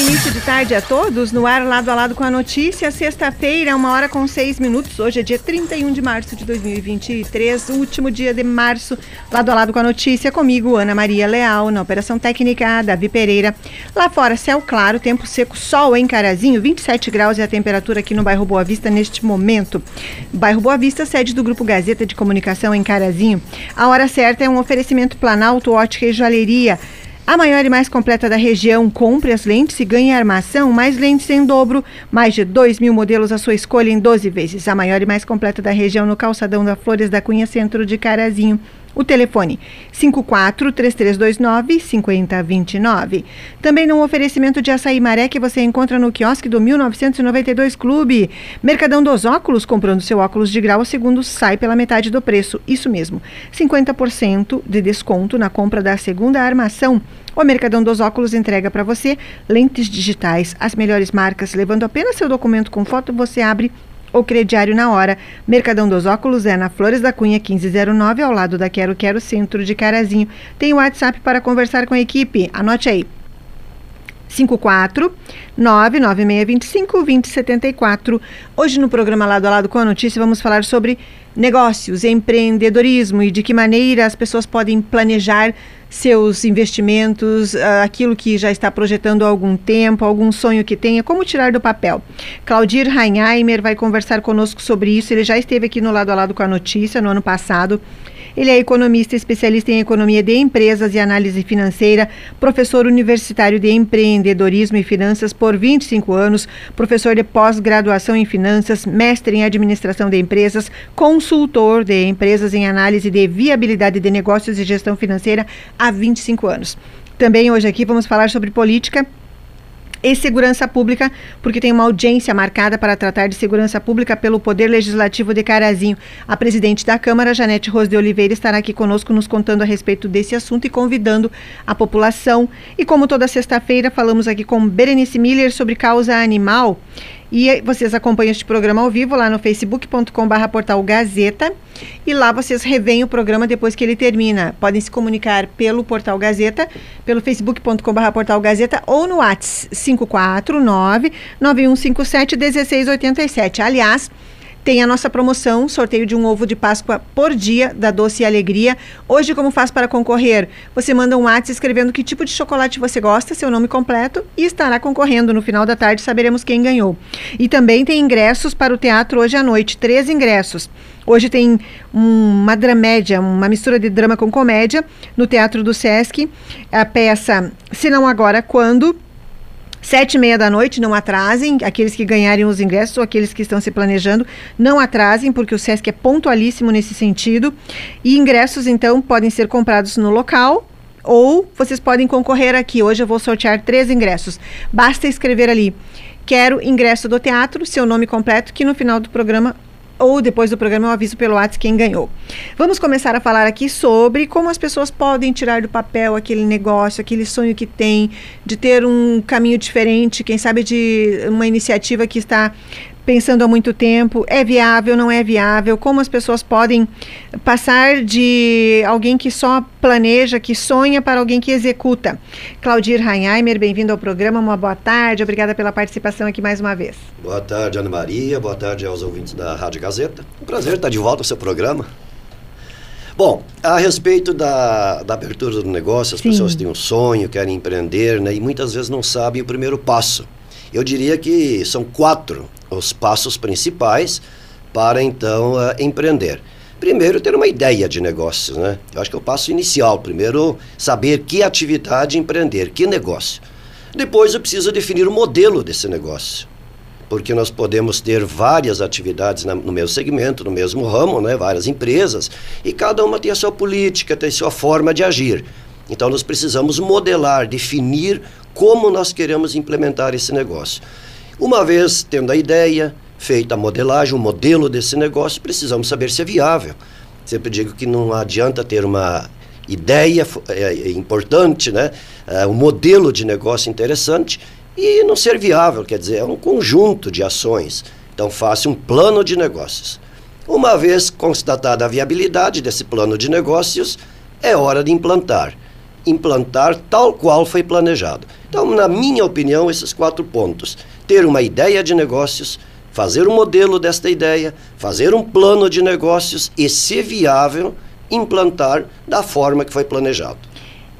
início de tarde a todos, no ar lado a lado com a notícia. Sexta-feira, uma hora com seis minutos. Hoje é dia 31 de março de 2023, último dia de março, lado a lado com a notícia. Comigo, Ana Maria Leal, na Operação Técnica, Davi Pereira. Lá fora, céu claro, tempo seco, sol em Carazinho, 27 graus é a temperatura aqui no bairro Boa Vista neste momento. Bairro Boa Vista, sede do Grupo Gazeta de Comunicação em Carazinho. A hora certa é um oferecimento Planalto, Ótica e Joalheria. A maior e mais completa da região, compre as lentes e ganhe armação, mais lentes em dobro, mais de 2 mil modelos à sua escolha em 12 vezes. A maior e mais completa da região no calçadão da Flores da Cunha, centro de Carazinho. O telefone 54 3329 5029. Também no oferecimento de açaí maré que você encontra no quiosque do 1992 Clube. Mercadão dos Óculos, comprando seu óculos de grau, segundo sai pela metade do preço. Isso mesmo, 50% de desconto na compra da segunda armação. O Mercadão dos Óculos entrega para você lentes digitais, as melhores marcas, levando apenas seu documento com foto, você abre o crediário na hora. Mercadão dos Óculos é na Flores da Cunha 1509, ao lado da Quero Quero Centro de Carazinho. Tem o WhatsApp para conversar com a equipe. Anote aí. 54 99625 2074. Hoje no programa Lado a Lado com a Notícia vamos falar sobre negócios, empreendedorismo e de que maneira as pessoas podem planejar seus investimentos, uh, aquilo que já está projetando há algum tempo, algum sonho que tenha, como tirar do papel. Claudir Reinheimer vai conversar conosco sobre isso. Ele já esteve aqui no lado a lado com a notícia no ano passado. Ele é economista, especialista em economia de empresas e análise financeira, professor universitário de empreendedorismo e finanças por 25 anos, professor de pós-graduação em finanças, mestre em administração de empresas, consultor de empresas em análise de viabilidade de negócios e gestão financeira há 25 anos. Também hoje aqui vamos falar sobre política e segurança pública, porque tem uma audiência marcada para tratar de segurança pública pelo Poder Legislativo de Carazinho. A presidente da Câmara, Janete Rose de Oliveira, estará aqui conosco nos contando a respeito desse assunto e convidando a população. E como toda sexta-feira, falamos aqui com Berenice Miller sobre causa animal. E vocês acompanham este programa ao vivo lá no facebook.com.br portal Gazeta. E lá vocês revêem o programa depois que ele termina. Podem se comunicar pelo portal Gazeta, pelo facebook.com.br portal Gazeta ou no WhatsApp 549 9157 1687. Aliás, tem a nossa promoção, sorteio de um ovo de Páscoa por dia da Doce e Alegria. Hoje, como faz para concorrer? Você manda um WhatsApp escrevendo que tipo de chocolate você gosta, seu nome completo, e estará concorrendo. No final da tarde saberemos quem ganhou. E também tem ingressos para o teatro hoje à noite, três ingressos. Hoje tem uma dramédia, uma mistura de drama com comédia no Teatro do Sesc. A peça Se Não Agora, Quando? Sete e meia da noite, não atrasem. Aqueles que ganharem os ingressos ou aqueles que estão se planejando, não atrasem, porque o SESC é pontualíssimo nesse sentido. E ingressos, então, podem ser comprados no local ou vocês podem concorrer aqui. Hoje eu vou sortear três ingressos. Basta escrever ali. Quero ingresso do teatro, seu nome completo, que no final do programa ou depois do programa eu aviso pelo WhatsApp quem ganhou. Vamos começar a falar aqui sobre como as pessoas podem tirar do papel aquele negócio, aquele sonho que tem de ter um caminho diferente, quem sabe de uma iniciativa que está pensando há muito tempo, é viável, não é viável, como as pessoas podem passar de alguém que só planeja, que sonha, para alguém que executa. Claudir Reinheimer, bem-vindo ao programa, uma boa tarde, obrigada pela participação aqui mais uma vez. Boa tarde, Ana Maria, boa tarde aos ouvintes da Rádio Gazeta. Um prazer estar de volta ao seu programa. Bom, a respeito da, da abertura do negócio, as Sim. pessoas têm um sonho, querem empreender, né, e muitas vezes não sabem o primeiro passo. Eu diria que são quatro os passos principais para então uh, empreender. Primeiro, ter uma ideia de negócio, né? Eu acho que é o passo inicial. Primeiro, saber que atividade empreender, que negócio. Depois, eu preciso definir o modelo desse negócio. Porque nós podemos ter várias atividades na, no mesmo segmento, no mesmo ramo, né? várias empresas, e cada uma tem a sua política, tem a sua forma de agir. Então, nós precisamos modelar, definir como nós queremos implementar esse negócio. Uma vez tendo a ideia, feita a modelagem, o modelo desse negócio, precisamos saber se é viável. Sempre digo que não adianta ter uma ideia é, é importante, né? É, um modelo de negócio interessante e não ser viável, quer dizer, é um conjunto de ações. Então, faça um plano de negócios. Uma vez constatada a viabilidade desse plano de negócios, é hora de implantar. Implantar tal qual foi planejado. Então, na minha opinião, esses quatro pontos: ter uma ideia de negócios, fazer um modelo desta ideia, fazer um plano de negócios e, se viável, implantar da forma que foi planejado.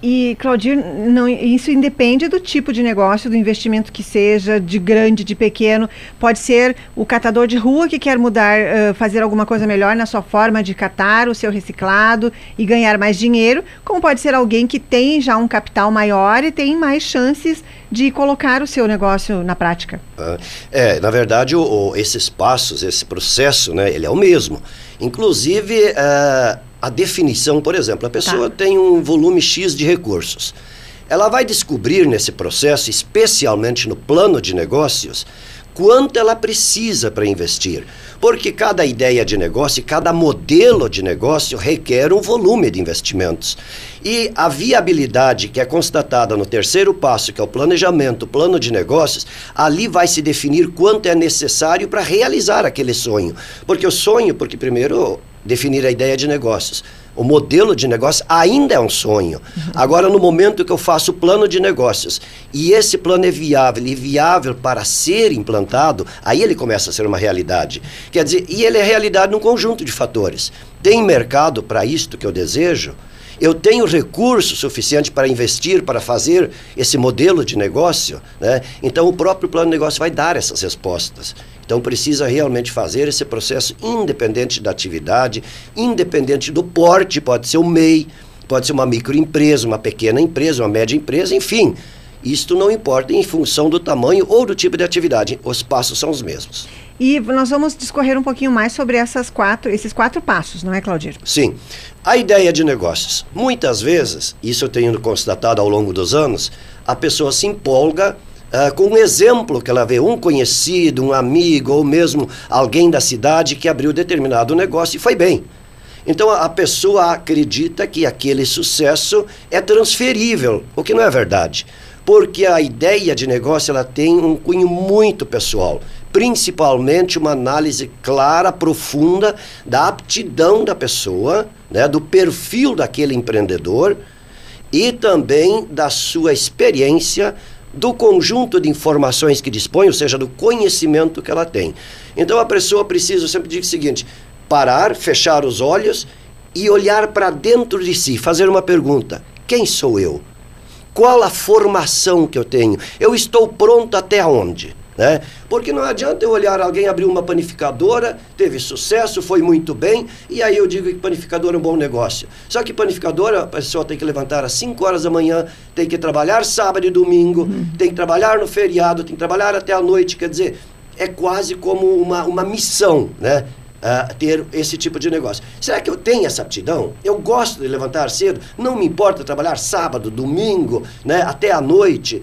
E, Claudir, não, isso independe do tipo de negócio, do investimento que seja, de grande, de pequeno. Pode ser o catador de rua que quer mudar, uh, fazer alguma coisa melhor na sua forma de catar o seu reciclado e ganhar mais dinheiro, como pode ser alguém que tem já um capital maior e tem mais chances de colocar o seu negócio na prática. É, na verdade, o, o, esses passos, esse processo, né, ele é o mesmo. Inclusive, uh, a definição, por exemplo, a pessoa tá. tem um volume X de recursos. Ela vai descobrir nesse processo, especialmente no plano de negócios, quanto ela precisa para investir. Porque cada ideia de negócio, cada modelo de negócio requer um volume de investimentos. E a viabilidade que é constatada no terceiro passo, que é o planejamento, o plano de negócios, ali vai se definir quanto é necessário para realizar aquele sonho. Porque o sonho, porque primeiro definir a ideia de negócios. O modelo de negócio ainda é um sonho. Agora, no momento que eu faço o plano de negócios e esse plano é viável e viável para ser implantado, aí ele começa a ser uma realidade. Quer dizer, e ele é realidade num conjunto de fatores. Tem mercado para isto que eu desejo? eu tenho recurso suficiente para investir, para fazer esse modelo de negócio, né? então o próprio plano de negócio vai dar essas respostas. Então precisa realmente fazer esse processo independente da atividade, independente do porte, pode ser o MEI, pode ser uma microempresa, uma pequena empresa, uma média empresa, enfim. Isto não importa em função do tamanho ou do tipo de atividade, os passos são os mesmos. E nós vamos discorrer um pouquinho mais sobre essas quatro, esses quatro passos, não é, Claudir? Sim. A ideia de negócios. Muitas vezes, isso eu tenho constatado ao longo dos anos, a pessoa se empolga Uh, com um exemplo que ela vê, um conhecido, um amigo ou mesmo alguém da cidade que abriu determinado negócio e foi bem. Então a, a pessoa acredita que aquele sucesso é transferível, o que não é verdade. Porque a ideia de negócio ela tem um cunho muito pessoal, principalmente uma análise clara, profunda da aptidão da pessoa, né, do perfil daquele empreendedor e também da sua experiência do conjunto de informações que dispõe, ou seja, do conhecimento que ela tem. Então a pessoa precisa, eu sempre digo o seguinte: parar, fechar os olhos e olhar para dentro de si, fazer uma pergunta: quem sou eu? Qual a formação que eu tenho? Eu estou pronto até onde? Né? Porque não adianta eu olhar alguém abrir uma panificadora, teve sucesso, foi muito bem, e aí eu digo que panificadora é um bom negócio. Só que panificadora, a pessoa tem que levantar às 5 horas da manhã, tem que trabalhar sábado e domingo, uhum. tem que trabalhar no feriado, tem que trabalhar até a noite, quer dizer, é quase como uma, uma missão, né? Uh, ter esse tipo de negócio. Será que eu tenho essa aptidão? Eu gosto de levantar cedo, não me importa trabalhar sábado, domingo, né, até a noite.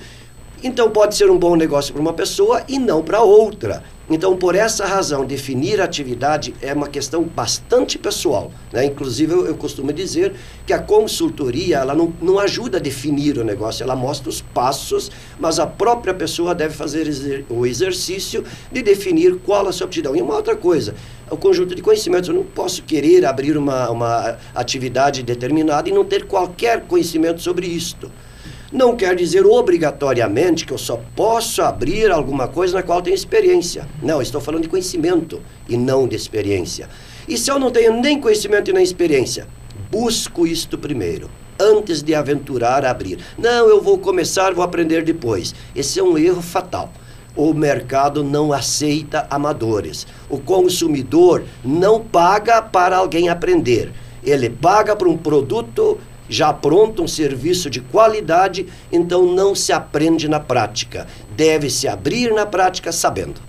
Então pode ser um bom negócio para uma pessoa e não para outra. Então, por essa razão, definir atividade é uma questão bastante pessoal. Né? Inclusive, eu, eu, costumo dizer que a consultoria ela não, não ajuda a definir o negócio, ela mostra os passos, mas a própria pessoa deve fazer exer o exercício de definir qual a sua aptidão. E uma outra coisa, o conjunto de conhecimentos. Eu não posso querer abrir uma, uma atividade determinada e não ter qualquer conhecimento sobre isto não quer dizer obrigatoriamente que eu só posso abrir alguma coisa na qual tenho experiência. Não, estou falando de conhecimento e não de experiência. E se eu não tenho nem conhecimento e nem experiência, busco isto primeiro, antes de aventurar a abrir. Não, eu vou começar, vou aprender depois. Esse é um erro fatal. O mercado não aceita amadores. O consumidor não paga para alguém aprender. Ele paga para um produto já pronto um serviço de qualidade, então não se aprende na prática. Deve se abrir na prática sabendo.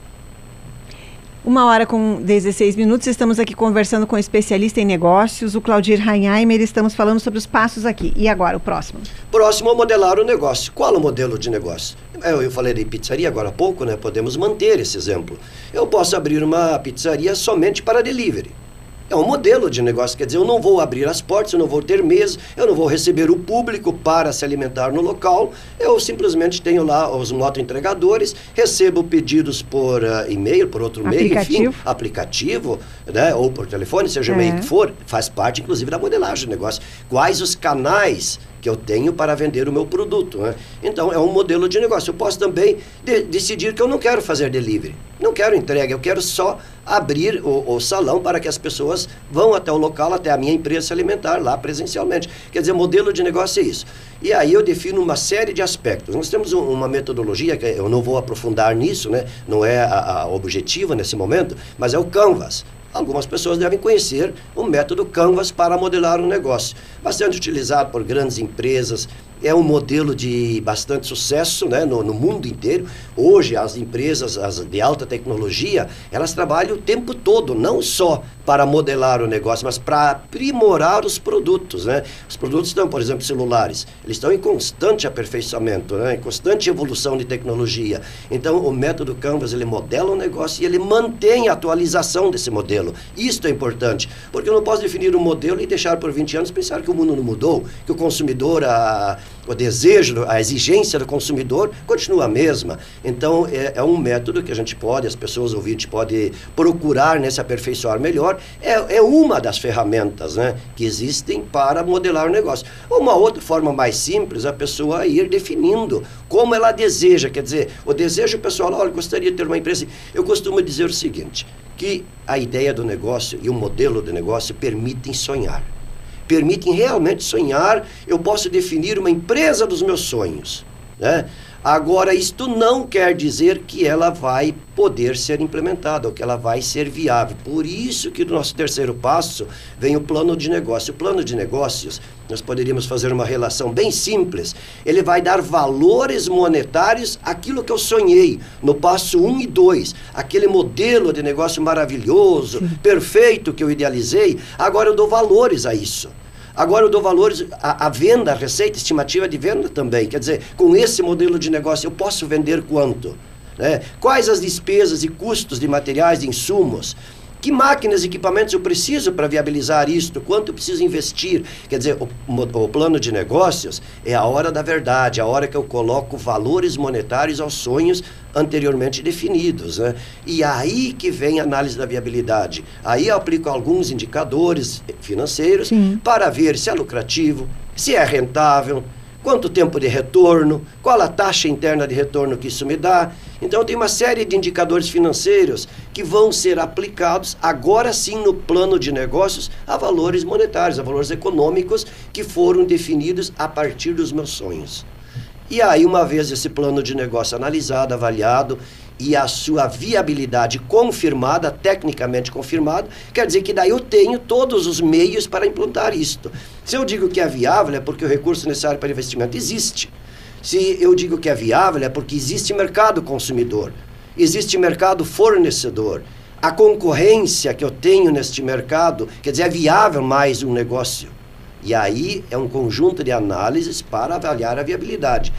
Uma hora com 16 minutos, estamos aqui conversando com o especialista em negócios, o Claudir Reinheimer, estamos falando sobre os passos aqui. E agora, o próximo? Próximo é modelar o negócio. Qual o modelo de negócio? Eu, eu falei de pizzaria agora há pouco, né? Podemos manter esse exemplo. Eu posso abrir uma pizzaria somente para delivery. É um modelo de negócio, quer dizer, eu não vou abrir as portas, eu não vou ter mesa, eu não vou receber o público para se alimentar no local, eu simplesmente tenho lá os moto-entregadores, recebo pedidos por uh, e-mail, por outro aplicativo. meio, enfim, aplicativo, né, ou por telefone, seja o meio é. que for, faz parte inclusive da modelagem do negócio. Quais os canais que eu tenho para vender o meu produto. Né? Então, é um modelo de negócio. Eu posso também de decidir que eu não quero fazer delivery, não quero entrega, eu quero só abrir o, o, salão para que as pessoas vão até o local, até a minha empresa alimentar lá presencialmente. Quer dizer, modelo de negócio é isso. E aí eu defino uma série de aspectos. Nós temos um, uma metodologia, que eu não vou aprofundar nisso, né? não é a, a objetiva nesse momento, mas é o Canvas. Algumas pessoas devem conhecer o método Canvas para modelar um negócio. Bastante utilizado por grandes empresas, é um modelo de bastante sucesso né, no, no, mundo inteiro. Hoje, as empresas as de alta tecnologia, elas trabalham o tempo todo, não só para modelar o negócio, mas para aprimorar os produtos. Né? Os produtos estão, por exemplo, celulares, eles estão em constante aperfeiçoamento, né? em constante evolução de tecnologia. Então, o método Canvas, ele modela o negócio e ele mantém a atualização desse modelo. Isto é importante, porque eu não posso definir um modelo e deixar por 20 anos pensar que o mundo não mudou, que o consumidor, a o desejo, a exigência do consumidor continua a mesma. Então, é, é um método que a gente pode, as pessoas ouvintes podem procurar né, se aperfeiçoar melhor. É, é uma das ferramentas né, que existem para modelar o negócio. Uma outra forma mais simples, a pessoa ir definindo como ela deseja. Quer dizer, o desejo pessoal, olha, gostaria de ter uma empresa. Eu costumo dizer o seguinte, que a ideia do negócio e o modelo do negócio permitem sonhar permitem realmente sonhar, eu posso definir uma empresa dos meus sonhos. Né? Agora, isto não quer dizer que ela vai poder ser implementada, ou que ela vai ser viável. Por isso que no nosso terceiro passo vem o plano de negócio. O plano de negócios, nós poderíamos fazer uma relação bem simples. Ele vai dar valores monetários àquilo que eu sonhei no passo 1 um e 2. Aquele modelo de negócio maravilhoso, perfeito que eu idealizei, agora eu dou valores a isso. Agora eu dou valores à, à venda, à receita estimativa de venda também. Quer dizer, com esse modelo de negócio eu posso vender quanto? Né? Quais as despesas e custos de materiais, de insumos? Que máquinas e equipamentos eu preciso para viabilizar isto? Quanto eu preciso investir? Quer dizer, o, o, plano de negócios é a hora da verdade, a hora que eu coloco valores monetários aos sonhos anteriormente definidos. Né? E aí que vem a análise da viabilidade. Aí eu aplico alguns indicadores financeiros Sim. para ver se é lucrativo, se é rentável, quanto tempo de retorno, qual a taxa interna de retorno que isso me dá. Então, tem uma série de indicadores financeiros que vão ser aplicados agora sim no plano de negócios a valores monetários, a valores econômicos que foram definidos a partir dos meus sonhos. E aí, uma vez esse plano de negócio analisado, avaliado e a sua viabilidade confirmada, tecnicamente confirmada, quer dizer que daí eu tenho todos os meios para implantar isto. Se eu digo que é viável, é porque o recurso necessário para investimento existe. Se eu digo que é viável, é porque existe mercado consumidor, existe mercado fornecedor. A concorrência que eu tenho neste mercado, quer dizer, é viável mais um negócio. E aí é um conjunto de análises para avaliar a viabilidade.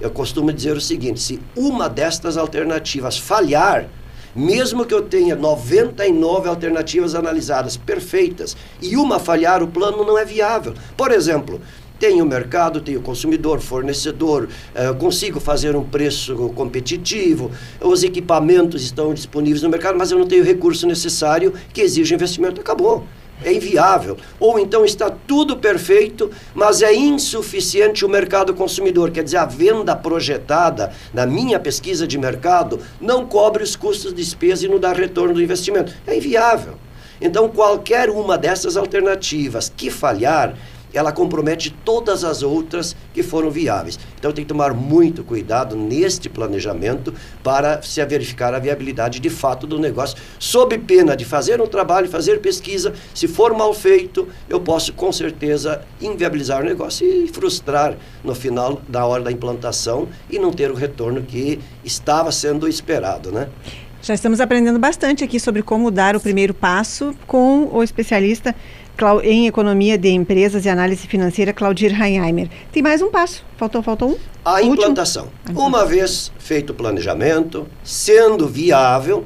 Eu costumo dizer o seguinte: se uma destas alternativas falhar, mesmo que eu tenha 99 alternativas analisadas perfeitas e uma falhar, o plano não é viável. Por exemplo, tenho mercado, tenho consumidor, fornecedor, eh, consigo fazer um preço competitivo, os equipamentos estão disponíveis no mercado, mas eu não tenho o recurso necessário que exige investimento. Acabou é inviável. Ou então está tudo perfeito, mas é insuficiente o mercado consumidor. Quer dizer, a venda projetada na minha pesquisa de mercado não cobre os custos de despesa e não dá retorno do investimento. É inviável. Então, qualquer uma dessas alternativas que falhar, ela compromete todas as outras que foram viáveis. Então tem que tomar muito cuidado neste planejamento para se verificar a viabilidade de fato do negócio, sob pena de fazer um trabalho, fazer pesquisa, se for mal feito, eu posso com certeza inviabilizar o negócio e frustrar no final da hora da implantação e não ter o retorno que estava sendo esperado, né? Já estamos aprendendo bastante aqui sobre como dar o primeiro passo com o especialista em Economia de Empresas e Análise Financeira, Claudir Heinheimer. Tem mais um passo. Faltou, faltou um? A o implantação. Último. Uma vez feito o planejamento, sendo viável,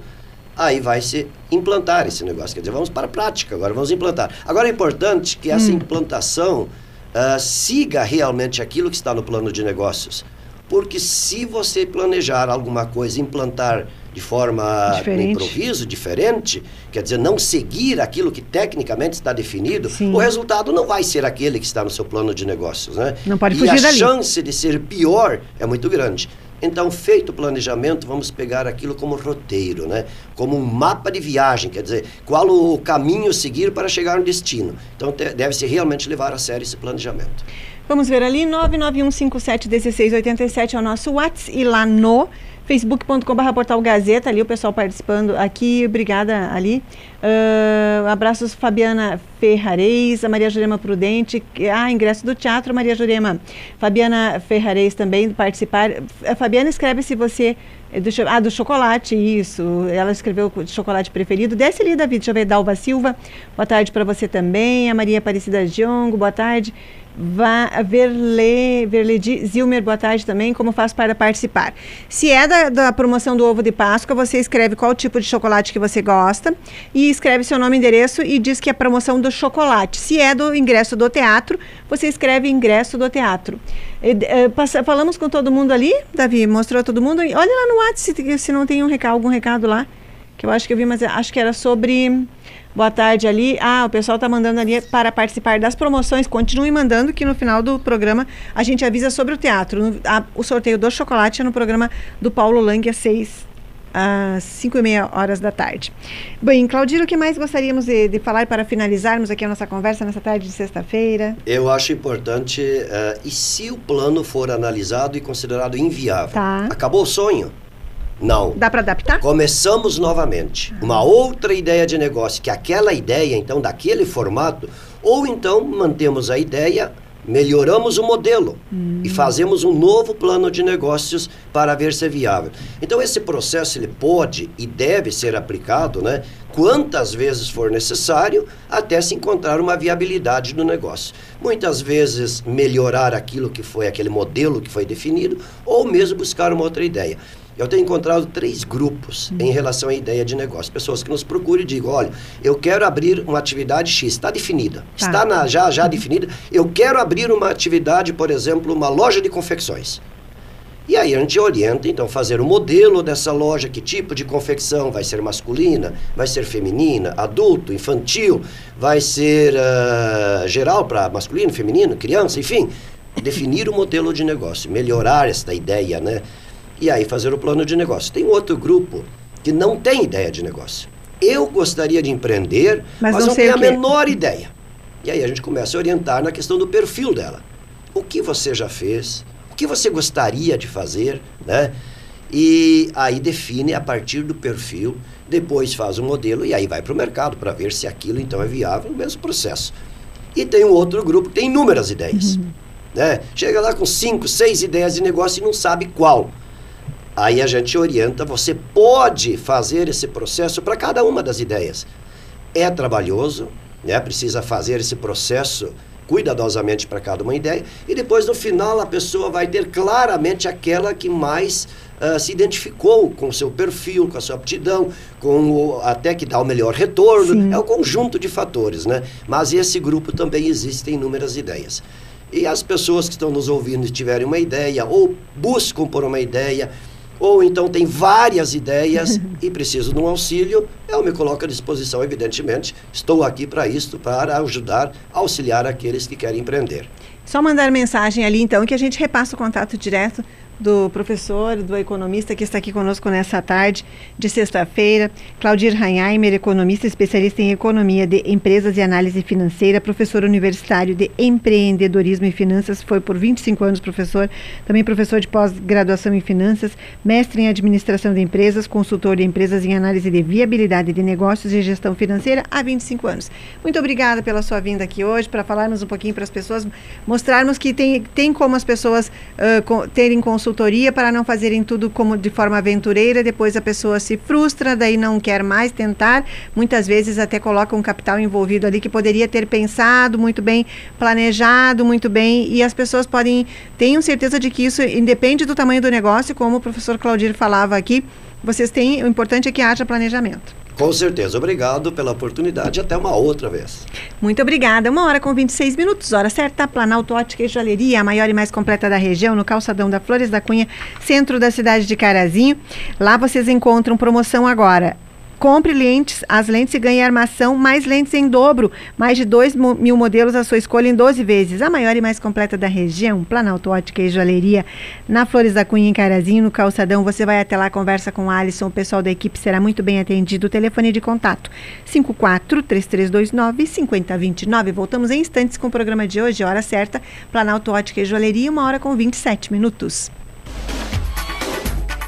aí vai se implantar esse negócio. Quer dizer, vamos para a prática agora, vamos implantar. Agora é importante que essa hum. implantação uh, siga realmente aquilo que está no plano de negócios. Porque se você planejar alguma coisa, implantar de forma Diferente. improviso, diferente, quer dizer, não seguir aquilo que tecnicamente está definido, Sim. o resultado não vai ser aquele que está no seu plano de negócios, né? Não pode e fugir a dali. chance de ser pior é muito grande. Então, feito o planejamento, vamos pegar aquilo como roteiro, né? Como um mapa de viagem, quer dizer, qual o caminho seguir para chegar no destino. Então, deve-se realmente levar a sério esse planejamento. Vamos ver ali, 991571687 é o nosso WhatsApp e lá no facebook.com.br portal Gazeta, ali o pessoal participando aqui, obrigada ali. Ah, abraços Fabiana Ferrareis, a Maria Jurema Prudente, ah, ingresso do teatro, Maria Jurema. Fabiana Ferrareis também participar. A Fabiana escreve se você é do, ah, do chocolate, isso. Ela escreveu chocolate preferido. Desce ali, David. Deixa eu ver. Dalva Silva. Boa tarde para você também. A Maria Aparecida Diongo. Boa tarde. Verle, Verledi Zilmer, boa tarde também. Como faz para participar? Se é da, da promoção do ovo de Páscoa, você escreve qual tipo de chocolate que você gosta e escreve seu nome e endereço e diz que é promoção do chocolate. Se é do ingresso do teatro, você escreve ingresso do teatro. E, eh, passa- falamos com todo mundo ali, Davi? Mostrou todo mundo? Olha lá no WhatsApp se, se não tem um recado, algum recado lá. Que eu acho que eu vi, mas acho que era sobre. Boa tarde ali. Ah, o pessoal está mandando ali para participar das promoções. Continue mandando, que no final do programa a gente avisa sobre o teatro. A- o sorteio do chocolate é no programa do Paulo Lang às seis às 5 e meia horas da tarde. Bem, Claudiro, o que mais gostaríamos de, de falar para finalizarmos aqui a nossa conversa nessa tarde de sexta-feira? Eu acho importante, eh, e se o plano for analisado e considerado inviável? Tá. Acabou o sonho? Não. Dá para adaptar? Começamos novamente. Uma outra ideia de negócio, que aquela ideia, então, daquele formato, ou então mantemos a ideia, melhoramos o modelo e fazemos um novo plano de negócios para ver se é viável. Então, esse processo ele pode e deve ser aplicado, né? Quantas vezes for necessário, até se encontrar uma viabilidade do negócio. Muitas vezes melhorar aquilo que foi aquele modelo que foi definido, ou mesmo buscar uma outra ideia. Eu tenho encontrado três grupos em relação à ideia de negócio. Pessoas que nos procuram e digam, olha, eu quero abrir uma atividade X, está definida, Tá. está na- já, já definida. Eu quero abrir uma atividade, por exemplo, uma loja de confecções. E aí a gente orienta, então, fazer o modelo dessa loja, que tipo de confecção vai ser masculina, vai ser feminina, adulto, infantil, vai ser ah, geral para masculino, feminino, criança, enfim. Definir o modelo de negócio, melhorar esta ideia, né? E aí fazer o plano de negócio. Tem um outro grupo que não tem ideia de negócio. Eu gostaria de empreender, Mas mas, não não, tenho a menor ideia. E aí a gente começa a orientar na questão do perfil dela. O que você já fez? O que você gostaria de fazer, né? E aí define a partir do perfil, depois faz o modelo e aí vai para o mercado para ver se aquilo então é viável, o mesmo processo. E tem um outro grupo que tem inúmeras ideias. Né? Chega lá com cinco, seis ideias de negócio e não sabe qual. Aí a gente orienta, você pode fazer esse processo para cada uma das ideias. É trabalhoso, né? precisa fazer esse processo cuidadosamente para cada uma ideia, e depois no final a pessoa vai ter claramente aquela que mais ah, se identificou com o seu perfil, com a sua aptidão, com o, até que dá o melhor retorno. Sim. É um conjunto de fatores, né? Mas esse grupo também existem inúmeras ideias. E as pessoas que estão nos ouvindo e tiverem uma ideia, ou buscam por uma ideia, ou então tem várias ideias e precisam de um auxílio, eu me coloco à disposição, evidentemente. Estou aqui para isto, para ajudar, auxiliar aqueles que querem empreender. Só mandar mensagem ali, então, que a gente repassa o contato direto do professor, do economista que está aqui conosco nessa tarde de sexta-feira, Claudir Reinheimer, economista especialista em economia de empresas e análise financeira, professor universitário de empreendedorismo e finanças, foi por 25 anos professor, também professor de pós-graduação em finanças, mestre em administração de empresas, consultor de empresas em análise de viabilidade de negócios e gestão financeira há 25 anos. Muito obrigada pela sua vinda aqui hoje para falarmos um pouquinho para as pessoas, mostrarmos que tem, tem como as pessoas co- terem consultoria para não fazerem tudo como de forma aventureira, depois a pessoa se frustra, daí não quer mais tentar, muitas vezes até coloca um capital envolvido ali que poderia ter pensado muito bem, planejado muito bem, e as pessoas podem, tenham certeza de que isso independe do tamanho do negócio, como o professor Claudir falava aqui, vocês têm, o importante é que haja planejamento. Com certeza. Obrigado pela oportunidade até uma outra vez. Muito obrigada. Uma hora com 26 minutos, hora certa. Planalto Ótica e Joalheria, a maior e mais completa da região, no calçadão da Flores da Cunha, centro da cidade de Carazinho. Lá vocês encontram promoção agora. Compre lentes, as lentes e ganhe armação, mais lentes em dobro, mais de 2 mil modelos à sua escolha em 12 vezes. A maior e mais completa da região, Planalto Ótica e Joalheria, na Flores da Cunha, em Carazinho, no Calçadão. Você vai até lá, conversa com o Alisson, o pessoal da equipe será muito bem atendido. O telefone de contato, 54-3329-5029. Voltamos em instantes com o programa de hoje, hora certa, Planalto Ótica e Joalheria, uma hora com 27 minutos.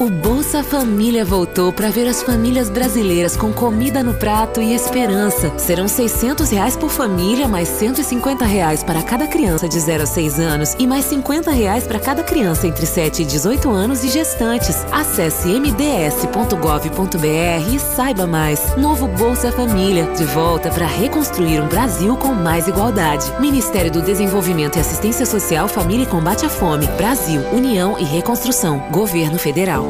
O Bolsa Família voltou para ver as famílias brasileiras com comida no prato e esperança. Serão 600 reais por família, mais 150 reais para cada criança de 0 a 6 anos e mais 50 reais para cada criança entre 7 e 18 anos e gestantes. Acesse mds.gov.br e saiba mais. Novo Bolsa Família, de volta para reconstruir um Brasil com mais igualdade. Ministério do Desenvolvimento e Assistência Social, Família e Combate à Fome. Brasil, União e Reconstrução. Governo Federal.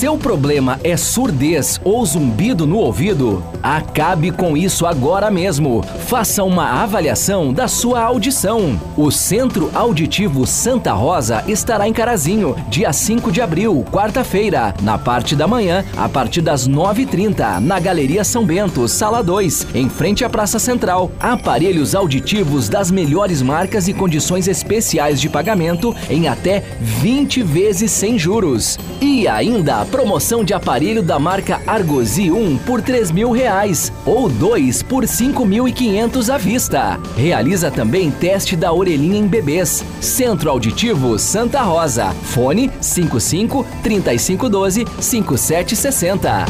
Seu problema é surdez ou zumbido no ouvido? Acabe com isso agora mesmo. Faça uma avaliação da sua audição. O Centro Auditivo Santa Rosa estará em Carazinho, dia 5 de abril, quarta-feira, na parte da manhã, a partir das 9h30, na Galeria São Bento, sala 2, em frente à Praça Central. Aparelhos auditivos das melhores marcas e condições especiais de pagamento em até 20 vezes sem juros. E ainda promoção de aparelho da marca Argosi 1 por 3 mil reais ou 2 por 5.500 à vista. Realiza também teste da orelhinha em bebês. Centro Auditivo Santa Rosa. Fone 55 3512 5760.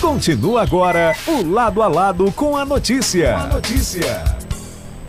Continua agora o Lado a Lado com a notícia. A notícia.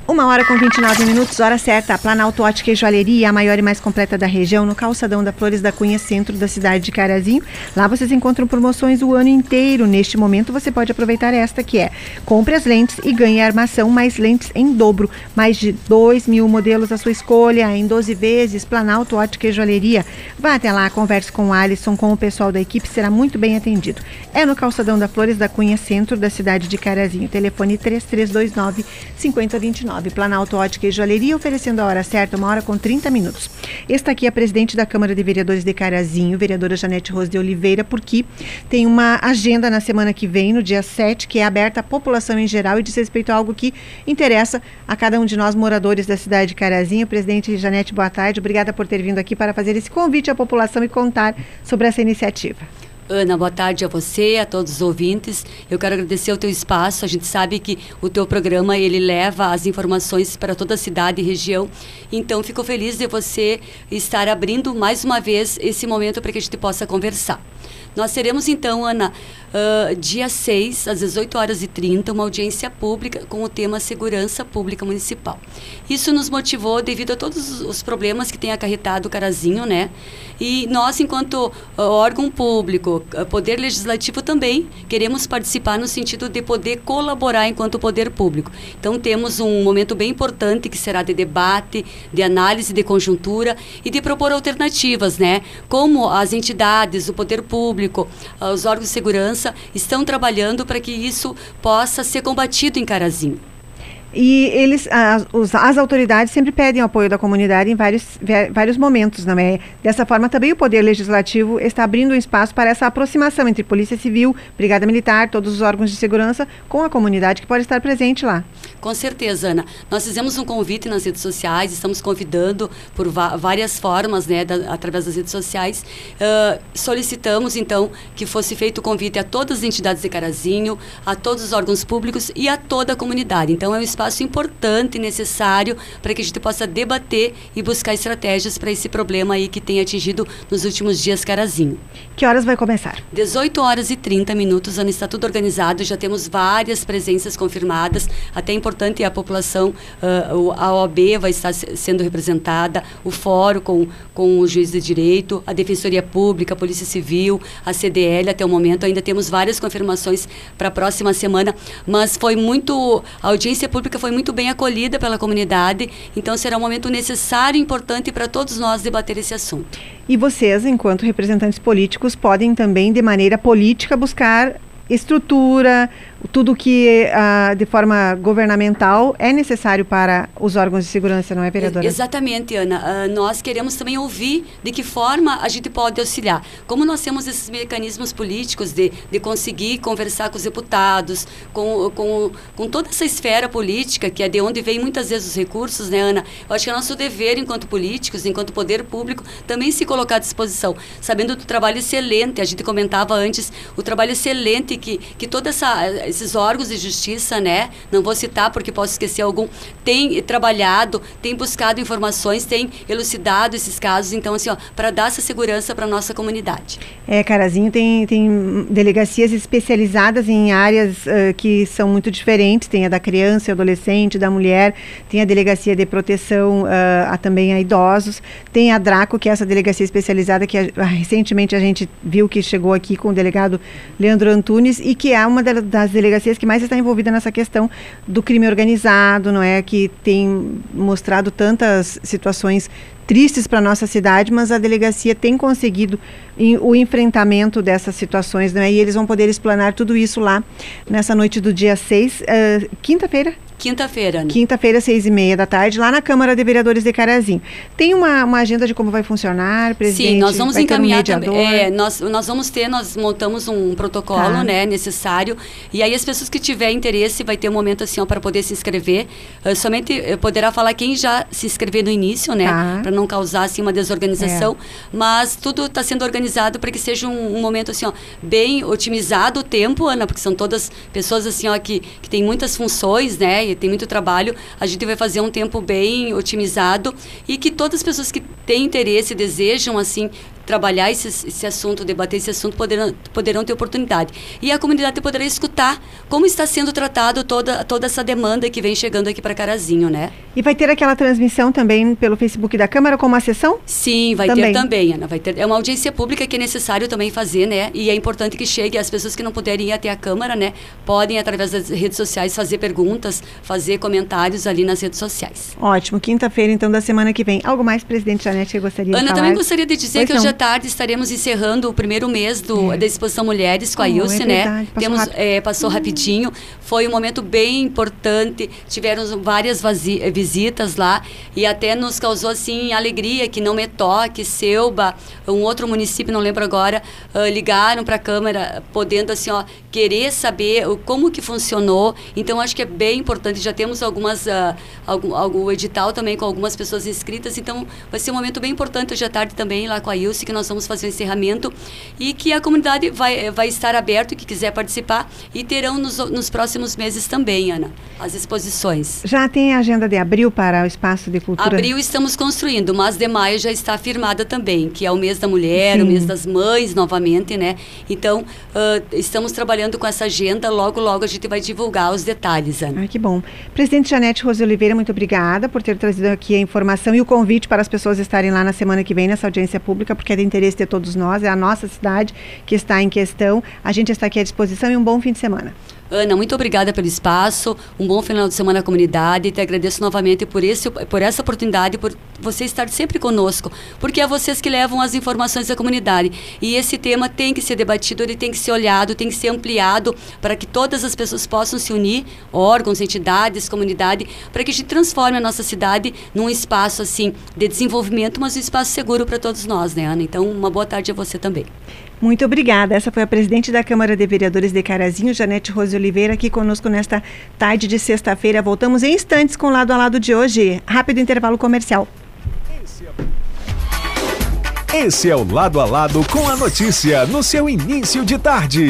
Uma hora com 29 minutos, hora certa. Planalto Ótica e Joalheria, a maior e mais completa da região, no calçadão da Flores da Cunha, centro da cidade de Carazinho. Lá vocês encontram promoções o ano inteiro. Neste momento você pode aproveitar esta que é: compre as lentes e ganhe armação, mais lentes em dobro. Mais de 2 mil modelos à sua escolha, em 12 vezes. Planalto Ótica e Joalheria. Vá até lá, converse com o Alisson, com o pessoal da equipe, será muito bem atendido. É no calçadão da Flores da Cunha, centro da cidade de Carazinho. Telefone 3329 5029. 9. Planalto Ótica e Joalheria, oferecendo a hora certa, uma hora com 30 minutos. Está aqui a presidente da Câmara de Vereadores de Carazinho, vereadora Janete Rose de Oliveira, porque tem uma agenda na semana que vem, no dia 7, que é aberta à população em geral e diz respeito a algo que interessa a cada um de nós, moradores da cidade de Carazinho. Presidente Janete, boa tarde. Obrigada por ter vindo aqui para fazer esse convite à população e contar sobre essa iniciativa. Ana, boa tarde a você, a todos os ouvintes. Eu quero agradecer o teu espaço. A gente sabe que o teu programa ele leva as informações para toda a cidade e região. Então, fico feliz de você estar abrindo mais uma vez esse momento para que a gente possa conversar. Nós teremos então, Ana, uh, dia 6, às 18 horas e 30, uma audiência pública com o tema Segurança Pública Municipal. Isso nos motivou devido a todos os problemas que tem acarretado o Carazinho, né? E nós, enquanto uh, órgão público, uh, poder legislativo também, queremos participar no sentido de poder colaborar enquanto poder público. Então, temos um momento bem importante que será de debate, de análise de conjuntura e de propor alternativas, né? Como as entidades, o poder público, uh, os órgãos de segurança estão trabalhando para que isso possa ser combatido em Carazinho. E eles, as, as autoridades sempre pedem o apoio da comunidade em vários, vários momentos, não é? Dessa forma, também o Poder Legislativo está abrindo um espaço para essa aproximação entre Polícia Civil, Brigada Militar, todos os órgãos de segurança, com a comunidade que pode estar presente lá. Com certeza, Ana. Nós fizemos um convite nas redes sociais, estamos convidando por várias formas, né, da, através das redes sociais. Uh, solicitamos, então, que fosse feito o convite a todas as entidades de Carazinho, a todos os órgãos públicos e a toda a comunidade. Então, é um espaço espaço importante e necessário para que a gente possa debater e buscar estratégias para esse problema aí que tem atingido nos últimos dias Carazinho. Que horas vai começar? 18 horas e 30 minutos, está tudo organizado, já temos várias presenças confirmadas, até é importante a população, uh, a OAB vai estar sendo representada, o fórum com, com o juiz de direito, a Defensoria Pública, a Polícia Civil, a CDL até o momento, ainda temos várias confirmações para a próxima semana, mas foi muito, a audiência pública foi muito bem acolhida pela comunidade, então será um momento necessário e importante para todos nós debater esse assunto. E vocês, enquanto representantes políticos, podem também, de maneira política, buscar estrutura, tudo que uh, de forma governamental é necessário para os órgãos de segurança, não é, vereadora? Exatamente, Ana. Uh, nós queremos também ouvir de que forma a gente pode auxiliar. Como nós temos esses mecanismos políticos de, de conseguir conversar com os deputados, com, com, com toda essa esfera política, que é de onde vem muitas vezes os recursos, né, Ana? Eu acho que é nosso dever, enquanto políticos, enquanto poder público, também se colocar à disposição, sabendo do trabalho excelente, a gente comentava antes, o trabalho excelente que, que toda essa esses órgãos de justiça, né? Não vou citar porque posso esquecer algum, tem trabalhado, tem buscado informações, tem elucidado esses casos, então assim, ó, para dar essa segurança para nossa comunidade. É, Carazinho tem, tem delegacias especializadas em áreas uh, que são muito diferentes, tem a da criança adolescente, da mulher, tem a delegacia de proteção uh, a, também a idosos, tem a Draco, que é essa delegacia especializada que a, recentemente a gente viu que chegou aqui com o delegado Leandro Antunes e que é uma das delegacias delegacias que mais está envolvida nessa questão do crime organizado, não é? Que tem mostrado tantas situações tristes para nossa cidade, mas a delegacia tem conseguido em, o enfrentamento dessas situações, né? E eles vão poder explanar tudo isso lá nessa noite do dia 6, uh, eh, quinta-feira, Quinta-feira, né? Quinta-feira, seis e meia da tarde, lá na Câmara de Vereadores de Carazinho. Tem uma, uma agenda de como vai funcionar, presidente? Sim, nós vamos encaminhar um também. É, nós, nós vamos ter, nós montamos um protocolo, tá. né, necessário. E aí as pessoas que tiverem interesse, vai ter um momento assim, para poder se inscrever. Uh, somente uh, poderá falar quem já se inscreveu no início, né? Tá. Para não causar, assim, uma desorganização. É. Mas tudo está sendo organizado para que seja um, um, momento, assim, ó, bem otimizado o tempo, Ana, porque são todas pessoas, assim, ó, que, que têm muitas funções, né? E tem muito trabalho, a gente vai fazer um tempo bem otimizado e que todas as pessoas que têm interesse, desejam assim trabalhar esse, esse assunto, debater esse assunto, poderão, poderão ter oportunidade. E a comunidade poderá escutar como está sendo tratado toda, toda essa demanda que vem chegando aqui para Carazinho, né? E vai ter aquela transmissão também pelo Facebook da Câmara como uma sessão? Sim, vai também. ter também, Ana. Vai ter, é uma audiência pública que é necessário também fazer, né? E é importante que chegue as pessoas que não puderem ir até a Câmara, né? Podem, através das redes sociais, fazer perguntas, fazer comentários ali nas redes sociais. Ótimo. Quinta-feira, então, da semana que vem. Algo mais, presidente Janete, que eu gostaria Ana, de falar? também gostaria de dizer pois que não. hoje à tarde estaremos encerrando o primeiro mês do, é. da exposição Mulheres com a oh, Ilse, é né? Passou Temos, rápido. É, passou rapidinho. Foi um momento bem importante. Tivemos várias visitas lá e até nos causou assim alegria que não me toque, Selba, um outro município, não lembro agora, uh, ligaram para a Câmara, podendo assim, ó, querer saber o, como que funcionou. Então acho que é bem importante. Já temos algumas uh, algum, algum edital também com algumas pessoas inscritas. Então vai ser um momento bem importante hoje à tarde também lá com a Ilse que nós vamos fazer o encerramento e que a comunidade vai vai estar aberto que quiser participar e terão nos, nos próximos meses também, Ana, as exposições. Já tem a agenda de abril para o espaço de cultura? Abril estamos construindo, mas de maio já está firmada também, que é o mês da mulher, Sim. o mês das mães novamente, né? Então uh, estamos trabalhando trabalhando com essa agenda. Logo, logo a gente vai divulgar os detalhes, Ana. Ah, que bom. Presidente Janete Rose Oliveira, muito obrigada por ter trazido aqui a informação e o convite para as pessoas estarem lá na semana que vem nessa audiência pública, porque é de interesse de todos nós, é a nossa cidade que está em questão. A gente está aqui à disposição e um bom fim de semana. Ana, muito obrigada pelo espaço, um bom final de semana à comunidade. Te agradeço novamente por, esse, por essa oportunidade, por você estar sempre conosco, porque é vocês que levam as informações à comunidade. E esse tema tem que ser debatido, ele tem que ser olhado, tem que ser ampliado para que todas as pessoas possam se unir, órgãos, entidades, comunidade, para que a gente transforme a nossa cidade num espaço assim de desenvolvimento, mas um espaço seguro para todos nós, né, Ana? Então, uma boa tarde a você também. Muito obrigada. Essa foi a presidente da Câmara de Vereadores de Carazinho, Janete Rose Oliveira, aqui conosco nesta tarde de sexta-feira. Voltamos em instantes com o lado a lado de hoje. Rápido intervalo comercial. Esse é o lado a lado com a notícia no seu início de tarde.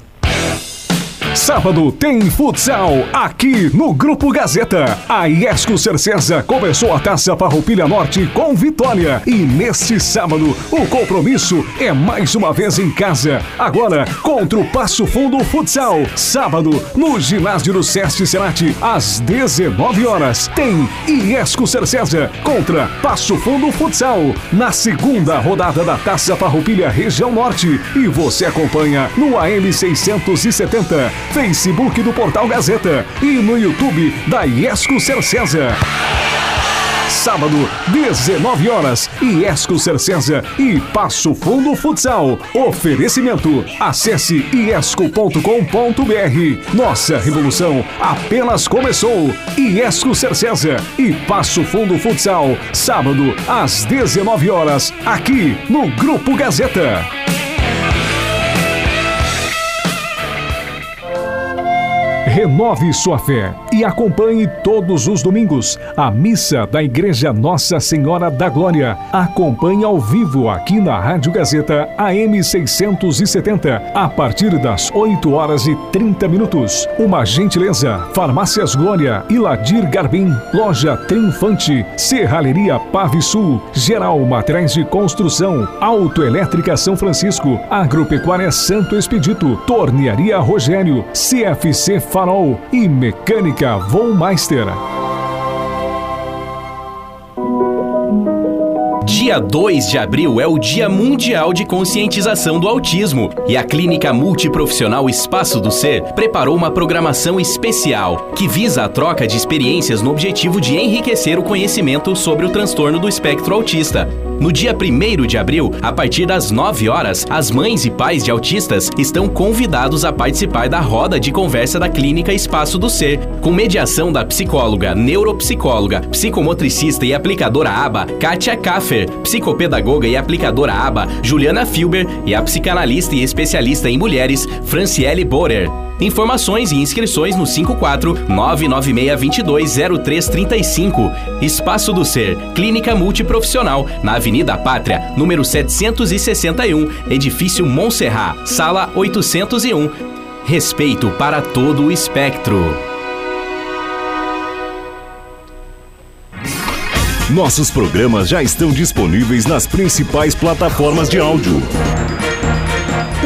Sábado tem futsal aqui no Grupo Gazeta. A Iesco Cercesa começou a Taça Farroupilha Norte com vitória. E neste sábado, o compromisso é mais uma vez em casa. Agora, contra o Passo Fundo Futsal. Sábado, no ginásio do Sesc Senat, às 19 horas, tem Iesco Cercesa contra Passo Fundo Futsal. Na segunda rodada da Taça Farroupilha Região Norte. E você acompanha no AM 670 Facebook do Portal Gazeta e no YouTube da Iesco Cercesa. Sábado, 19 horas, Iesco Cercesa e Passo Fundo Futsal. Oferecimento. Acesse iesco.com.br. Nossa revolução apenas começou. Iesco Cercesa e Passo Fundo Futsal. Sábado, às 19 horas, aqui no Grupo Gazeta. Renove sua fé e acompanhe todos os domingos a missa da Igreja Nossa Senhora da Glória. Acompanhe ao vivo aqui na Rádio Gazeta AM 670 a partir das 8 horas e 30 minutos. Uma gentileza: Farmácias Glória, Iladir Garbim, Loja Triunfante, Serralheria Pave Sul, Geral Materiais de Construção, Autoelétrica São Francisco, Agropecuária Santo Expedito, Tornearia Rogério, CFC Farmácia Farol e Mecânica Vollmeister. Dia 2 de abril é o Dia Mundial de Conscientização do Autismo e a Clínica Multiprofissional Espaço do Ser preparou uma programação especial que visa a troca de experiências no objetivo de enriquecer o conhecimento sobre o transtorno do espectro autista. No dia 1 de abril, a partir das 9 horas, as mães e pais de autistas estão convidados a participar da roda de conversa da Clínica Espaço do Ser, com mediação da psicóloga, neuropsicóloga, psicomotricista e aplicadora ABA, Kátia Kaffer, psicopedagoga e aplicadora ABA, Juliana Filber e a psicanalista e especialista em mulheres, Franciele Borer. Informações e inscrições no 54 996220335. Espaço do Ser, Clínica Multiprofissional, na Avenida Pátria, número 761, Edifício Montserrat, sala 801. Respeito para todo o espectro. Nossos programas já estão disponíveis nas principais plataformas de áudio.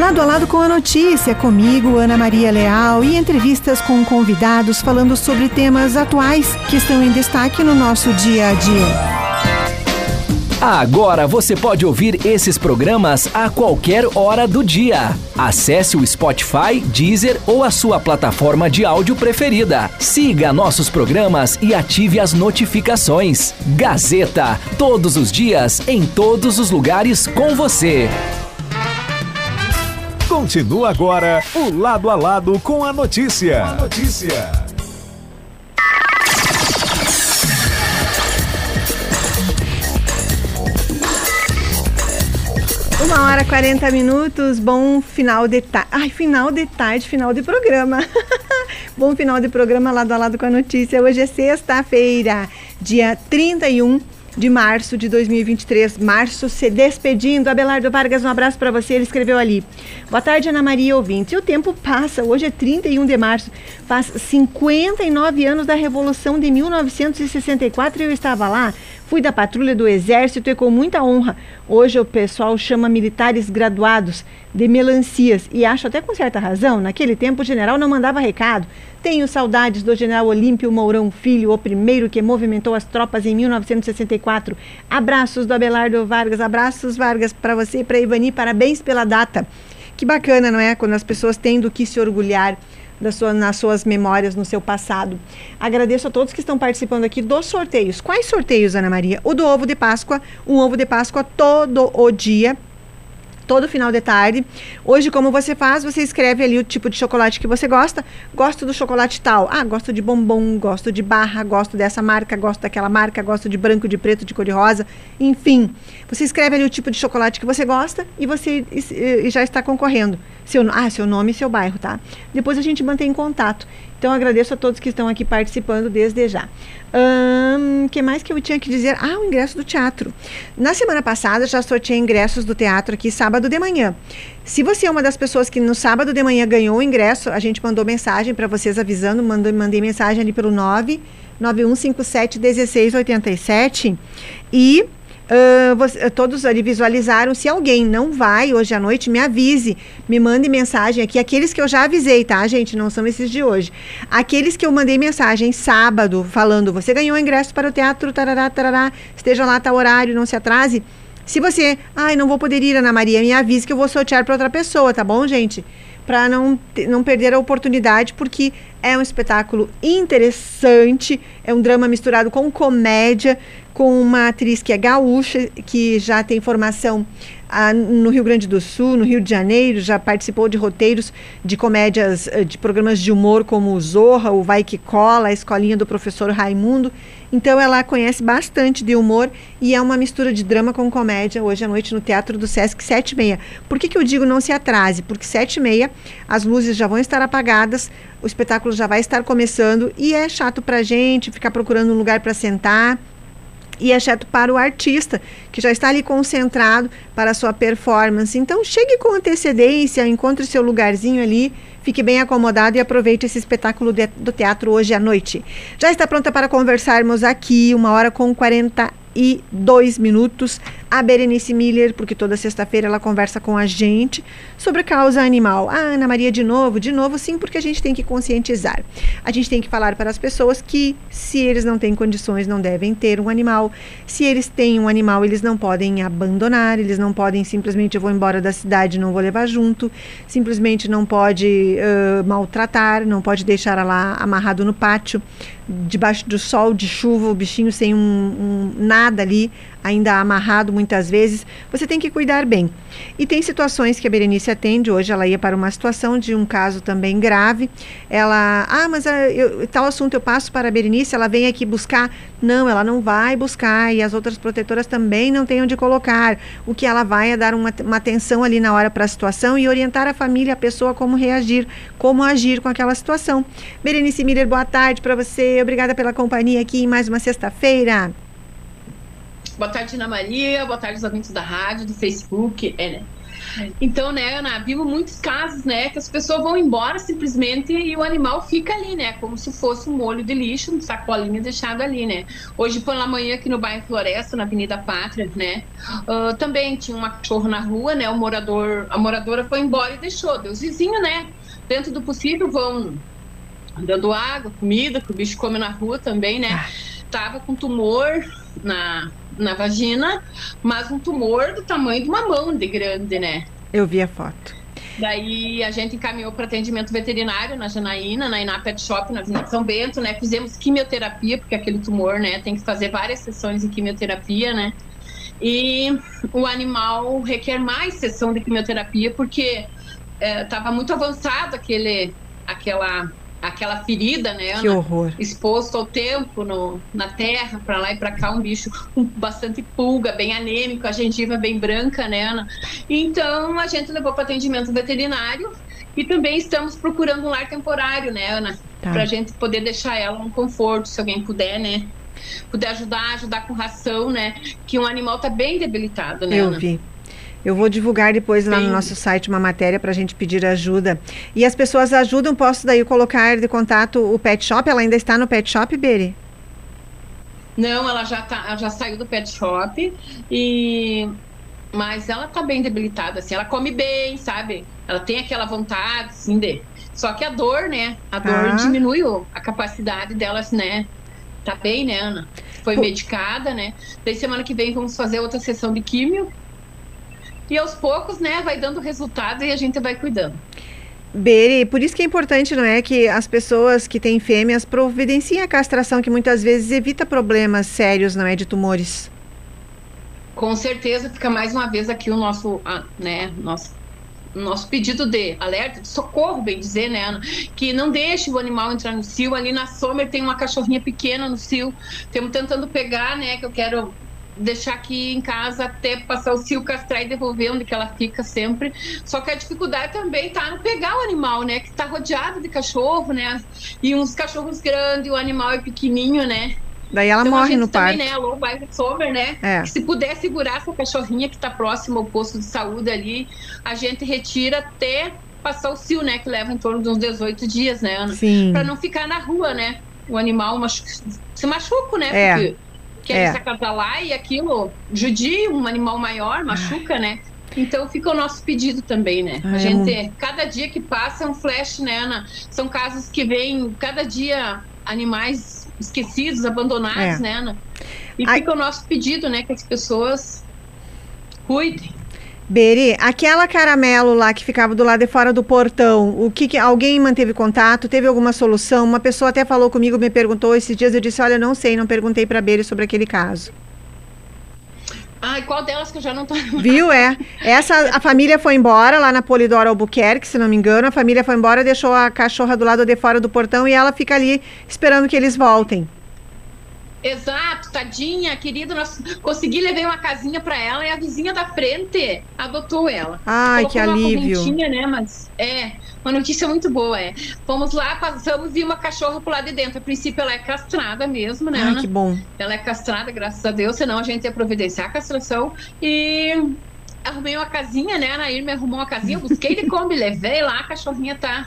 Lado a lado com a notícia, comigo, Ana Maria Leal, e entrevistas com convidados falando sobre temas atuais que estão em destaque no nosso dia a dia. Agora você pode ouvir esses programas a qualquer hora do dia. Acesse o Spotify, Deezer ou a sua plataforma de áudio preferida. Siga nossos programas e ative as notificações. Gazeta, todos os dias, em todos os lugares com você. Continua agora o lado a lado com a notícia. A notícia. Uma hora e 40 minutos, bom final de tarde. Ai, final de tarde, final de programa. bom final de programa lado a lado com a notícia. Hoje é sexta-feira, dia 31 de março de 2023. Março se despedindo. Abelardo Vargas, um abraço para você. Ele escreveu ali. Boa tarde, Ana Maria ouvinte. E o tempo passa. Hoje é 31 de março. Faz 59 anos da Revolução de 1964 e eu estava lá. Fui da patrulha do Exército e com muita honra. Hoje o pessoal chama militares graduados de melancias e acho até com certa razão. Naquele tempo o general não mandava recado. Tenho saudades do general Olímpio Mourão Filho, o primeiro que movimentou as tropas em 1964. Abraços do Abelardo Vargas, abraços Vargas para você e para Ivani, parabéns pela data. Que bacana, não é? Quando as pessoas têm do que se orgulhar suas, nas suas memórias, no seu passado. Agradeço a todos que estão participando aqui dos sorteios. Quais sorteios, Ana Maria? O do ovo de Páscoa, um ovo de Páscoa todo o dia todo final de tarde. Hoje, como você faz? Você escreve ali o tipo de chocolate que você gosta. Gosto do chocolate tal. Ah, gosto de bombom, gosto de barra, gosto dessa marca, gosto daquela marca, gosto de branco, de preto, de cor de rosa. Enfim, você escreve ali o tipo de chocolate que você gosta e você e já está concorrendo. Seu, ah, seu nome e seu bairro, tá? Depois a gente mantém contato. Então agradeço a todos que estão aqui participando desde já. O que mais que eu tinha que dizer? Ah, o ingresso do teatro. Na semana passada já sorteei ingressos do teatro aqui sábado de manhã. Se você é uma das pessoas que no sábado de manhã ganhou o ingresso, a gente mandou mensagem para vocês avisando, mandou, mandei mensagem ali pelo 99157 1687 e Uh, você, todos ali visualizaram. Se alguém não vai hoje à noite, me avise, me mande mensagem aqui. Aqueles que eu já avisei, tá, gente? Não são esses de hoje. Aqueles que eu mandei mensagem sábado, falando: você ganhou ingresso para o teatro, tarará, tarará, esteja lá, tá horário, não se atrase. Se você, ai, não vou poder ir, Ana Maria, me avise que eu vou sortear para outra pessoa, tá bom, gente? Para não, não perder a oportunidade, porque é um espetáculo interessante, é um drama misturado com comédia, com uma atriz que é gaúcha, que já tem formação ah, no Rio Grande do Sul, no Rio de Janeiro, já participou de roteiros de comédias, eh, de programas de humor como o Zorra, o Vai Que Cola, a Escolinha do Professor Raimundo. Então ela conhece bastante de humor e é uma mistura de drama com comédia hoje à noite no Teatro do Sesc 7 e meia. Por que, que eu digo não se atrase? Porque 7 e meia as luzes já vão estar apagadas, o espetáculo já vai estar começando e é chato pra gente ficar procurando um lugar para sentar e exceto para o artista, que já está ali concentrado para a sua performance. Então, chegue com antecedência, encontre seu lugarzinho ali, fique bem acomodado e aproveite esse espetáculo de, do teatro hoje à noite. Já está pronta para conversarmos aqui, uma hora com 40 e dois minutos a Berenice Miller, porque toda sexta-feira ela conversa com a gente sobre causa animal. Ah, Ana Maria, de novo, de novo, sim, porque a gente tem que conscientizar. A gente tem que falar para as pessoas que, se eles não têm condições, não devem ter um animal. Se eles têm um animal, eles não podem abandonar, eles não podem simplesmente, eu vou embora da cidade, não vou levar junto, simplesmente não pode uh, maltratar, não pode deixar lá amarrado no pátio, debaixo do sol, de chuva, o bichinho sem um, um nada ali ainda amarrado muitas vezes, você tem que cuidar bem. E tem situações que a Berenice atende, hoje ela ia para uma situação de um caso também grave, ela, ah, mas ah, eu, tal assunto eu passo para a Berenice, ela vem aqui buscar, não, ela não vai buscar e as outras protetoras também não têm onde colocar, o que ela vai é dar uma, uma atenção ali na hora para a situação e orientar a família, a pessoa como reagir, como agir com aquela situação. Berenice Miller, boa tarde para você, obrigada pela companhia aqui em mais uma sexta-feira. Boa tarde, Ana Maria. Boa tarde, os ouvintes da rádio, do Facebook. É, né? Então, né, Ana, vivo muitos casos, né, que as pessoas vão embora simplesmente e o animal fica ali, né, como se fosse um molho de lixo, um sacolinho deixado ali, né. Hoje, pela manhã, aqui no bairro Floresta, na Avenida Pátria, né, uh, também tinha uma cachorro na rua, né, o morador, a moradora foi embora e deixou. Os vizinhos, né, dentro do possível, vão dando água, comida, que o bicho come na rua também, né. Ah. Tava com tumor na na vagina, mas um tumor do tamanho de uma mão de grande, né? Eu vi a foto. Daí a gente encaminhou para atendimento veterinário na Janaína, na Iná Pet Shop, na Avenida São Bento, né? Fizemos quimioterapia, porque aquele tumor, né, tem que fazer várias sessões de quimioterapia, né? E o animal requer mais sessão de quimioterapia, porque estava é, muito avançado aquele, aquela aquela ferida, né? Que horror. Exposto ao tempo no, na terra, para lá e para cá, um bicho com bastante pulga, bem anêmico, a gengiva bem branca, né, Ana? Então a gente levou para atendimento veterinário e também estamos procurando um lar temporário, né, Ana? Tá. Para a gente poder deixar ela no conforto, se alguém puder, né? puder ajudar, ajudar com ração, né? Que um animal tá bem debilitado, né? Eu Ana? vi. Eu vou divulgar depois lá no nosso site uma matéria para a gente pedir ajuda. E as pessoas ajudam, posso daí colocar de contato o pet shop? Ela ainda está no pet shop, Beri? Não, ela já tá, ela já saiu do pet shop e mas ela tá bem debilitada, assim, ela come bem, sabe? Ela tem aquela vontade, assim, de. Só que a dor, né? A dor Ah. diminui a capacidade delas, né? Tá bem, né, Ana? Foi Pô. medicada, né? Daí semana que vem vamos fazer outra sessão de químio. E aos poucos, né, vai dando resultado e a gente vai cuidando. Beri, por isso que é importante, não é, que as pessoas que têm fêmeas providenciem a castração, que muitas vezes evita problemas sérios, não é, de tumores. Com certeza fica mais uma vez aqui o nosso, né, nosso, nosso pedido de alerta, de socorro, bem dizer, né? Que não deixe o animal entrar no cio. Ali na Sommer tem uma cachorrinha pequena no cio. Estamos tentando pegar, né, que eu quero deixar aqui em casa até passar o cio, castrar e devolver onde que ela fica sempre. Só que a dificuldade também tá no pegar o animal, né, que tá rodeado de cachorro, né? E uns cachorros grandes, o animal é pequenininho, né? Daí ela Então, a morre no também, parto. né, alô, bairro Sommer, né? É. Se puder segurar essa cachorrinha que está próxima ao posto de saúde ali, a gente retira até passar o cio, né? Que leva em torno de uns 18 dias, né, Ana? Sim. Para não ficar na rua, né? O animal machu se machuca, né? É. Porque quer É. se acasalar e aquilo judia um animal maior, machuca, né? Então fica o nosso pedido também, né? Ai, a gente, é cada dia que passa é um flash, né, Ana? São casos que vêm cada dia animais esquecidos, abandonados, É. né, Ana? E Ai. fica o nosso pedido, né, que as pessoas cuidem. Beri, aquela caramelo lá que ficava do lado de fora do portão, o que, que alguém manteve contato? Teve alguma solução? Uma pessoa até falou comigo, me perguntou esses dias, eu disse, olha, não sei, não perguntei para Beri sobre aquele caso. Ai, qual delas que eu já não tô Viu? É. Essa a família foi embora lá na Polidoro Albuquerque, se não me engano, a família foi embora, deixou a cachorra do lado de fora do portão e ela fica ali esperando que eles voltem. Exato, tadinha, querida, nós consegui levar uma casinha pra ela e a vizinha da frente adotou ela. Ai, Colocou que uma alívio. né, mas é, uma notícia muito boa, é. Fomos lá, passamos e uma cachorra pro lado de dentro. A princípio ela é castrada mesmo, né, Ai, Ana? que bom. Ela é castrada, graças a Deus, senão a gente ia providenciar a castração. E arrumei uma casinha, né? A Nair me arrumou uma casinha, eu busquei de Kombi, levei lá, a cachorrinha tá.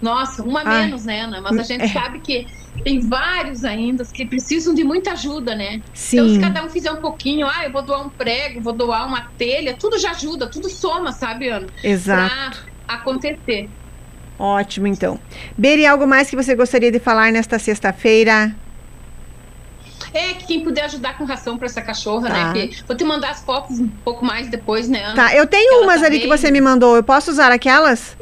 Nossa, uma Ai. menos, né, Ana? Mas a gente É. sabe que tem vários ainda que precisam de muita ajuda, né? Sim. Então, se cada um fizer um pouquinho, ah, eu vou doar um prego, vou doar uma telha, tudo já ajuda, tudo soma, sabe, Ana? Exato. Pra acontecer. Ótimo, então. Beri, algo mais que você gostaria de falar nesta sexta-feira? É, que quem puder ajudar com ração pra essa cachorra, Tá. né? Que vou te mandar as fotos um pouco mais depois, né, Ana? Tá, eu tenho Ela umas tá ali que bem- você me mandou. Eu posso usar aquelas?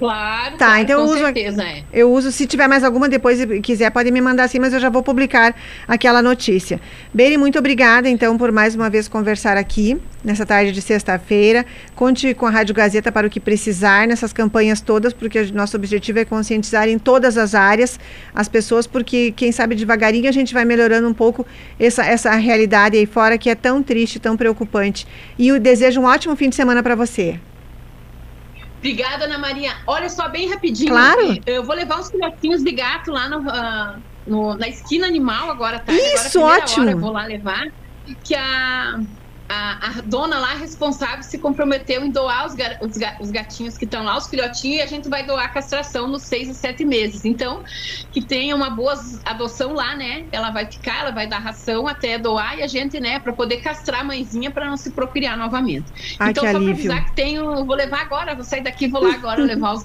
Claro, Tá, claro, então eu uso- certeza, é. Eu uso, se tiver mais alguma depois quiser, pode me mandar assim, mas eu já vou publicar aquela notícia. Beri, muito obrigada, então, por mais uma vez conversar aqui, nessa tarde de sexta-feira. Conte com a Rádio Gazeta para o que precisar nessas campanhas todas, porque o nosso objetivo é conscientizar em todas as áreas as pessoas, porque, quem sabe, devagarinho a gente vai melhorando um pouco essa, essa realidade aí fora que é tão triste, tão preocupante. E eu desejo um ótimo fim de semana para você. Obrigada, Ana Maria. Olha só, bem rapidinho. Claro. Eu vou levar uns filhotinhos de gato lá no, ah, no- na esquina animal agora, tá? Agora, Isso, a primeira ótimo. Hora eu vou lá levar. Que a, a, a dona lá responsável se comprometeu em doar os, ga- os, ga- os gatinhos que estão lá, os filhotinhos, e a gente vai doar a castração nos seis e sete meses. Então, que tenha uma boa adoção lá, né? Ela vai ficar, ela vai dar ração até doar e a gente, né, para poder castrar a mãezinha para não se procriar novamente. Ai, então, só para avisar que tenho, eu vou levar agora, vou sair daqui, vou lá agora levar os,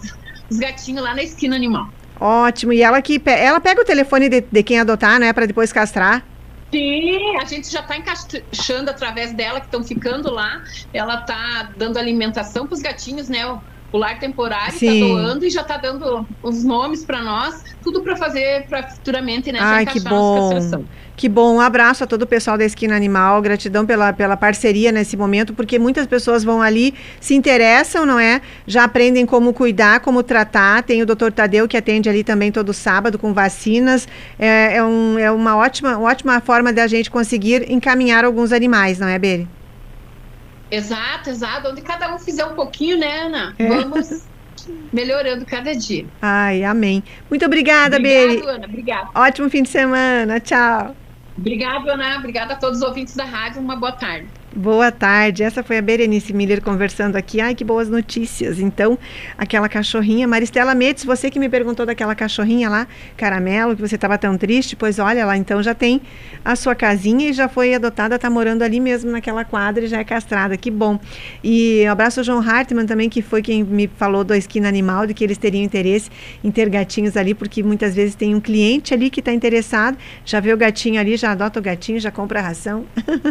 os gatinhos lá na esquina animal. Ótimo. E ela que ela pega o telefone de, de quem adotar, né, para depois castrar. Sim, a gente já está encaixando através dela, que estão ficando lá. Ela está dando alimentação para os gatinhos, né? O, lar temporário está doando e já está dando os nomes para nós, tudo para fazer para futuramente, né? Ai, que bom. Que bom, um abraço a todo o pessoal da Esquina Animal, gratidão pela, pela parceria nesse momento, porque muitas pessoas vão ali, se interessam, não é? Já aprendem como cuidar, como tratar. Tem o doutor Tadeu que atende ali também todo sábado com vacinas. É, é, um, é uma ótima, ótima forma da gente conseguir encaminhar alguns animais, não é, Beri? Exato, exato. Onde cada um fizer um pouquinho, né, Ana? É. Vamos melhorando cada dia. Ai, amém. Muito obrigada, Beri. Ana. Obrigada. Ótimo fim de semana. Tchau. Obrigada, Ana. Obrigada a todos os ouvintes da rádio. Uma boa tarde. Boa tarde, essa foi a Berenice Miller conversando aqui. Ai, que boas notícias. Então, aquela cachorrinha, Maristela Metes, você que me perguntou daquela cachorrinha lá, caramelo, que você estava tão triste, pois olha lá, então já tem a sua casinha e já foi adotada, está morando ali mesmo naquela quadra e já é castrada, que bom. E um abraço ao João Hartmann também, que foi quem me falou do Esquina Animal, de que eles teriam interesse em ter gatinhos ali, porque muitas vezes tem um cliente ali que está interessado, já vê o gatinho ali, já adota o gatinho, já compra a ração.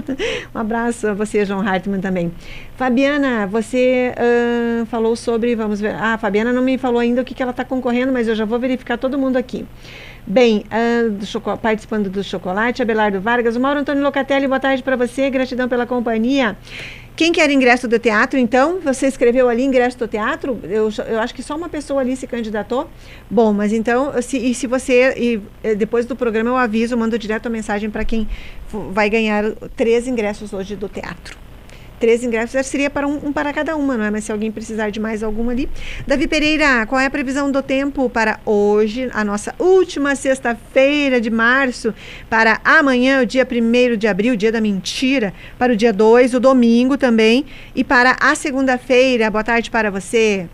um abraço você, João Hartmann, também. Fabiana, você uh, falou sobre, vamos ver, ah, a Fabiana não me falou ainda o que, que ela está concorrendo, mas eu já vou verificar todo mundo aqui. Bem, uh, do participando do chocolate, Abelardo Vargas, o Mauro Antônio Locatelli, boa tarde para você, gratidão pela companhia. Quem quer ingresso do teatro, então? Você escreveu ali ingresso do teatro? Eu, eu acho que só uma pessoa ali se candidatou. Bom, mas então, se, e se você, e, depois do programa eu aviso, mando direto a mensagem para quem vai ganhar três ingressos hoje do teatro três ingressos seria para um, um, para cada uma, não é? Mas se alguém precisar de mais alguma ali. Davi Pereira, qual é a previsão do tempo para hoje, a nossa última sexta-feira de março, para amanhã, o dia 1 de abril, dia da mentira, para o dia 2, o domingo também, e para a segunda-feira. Boa tarde para você.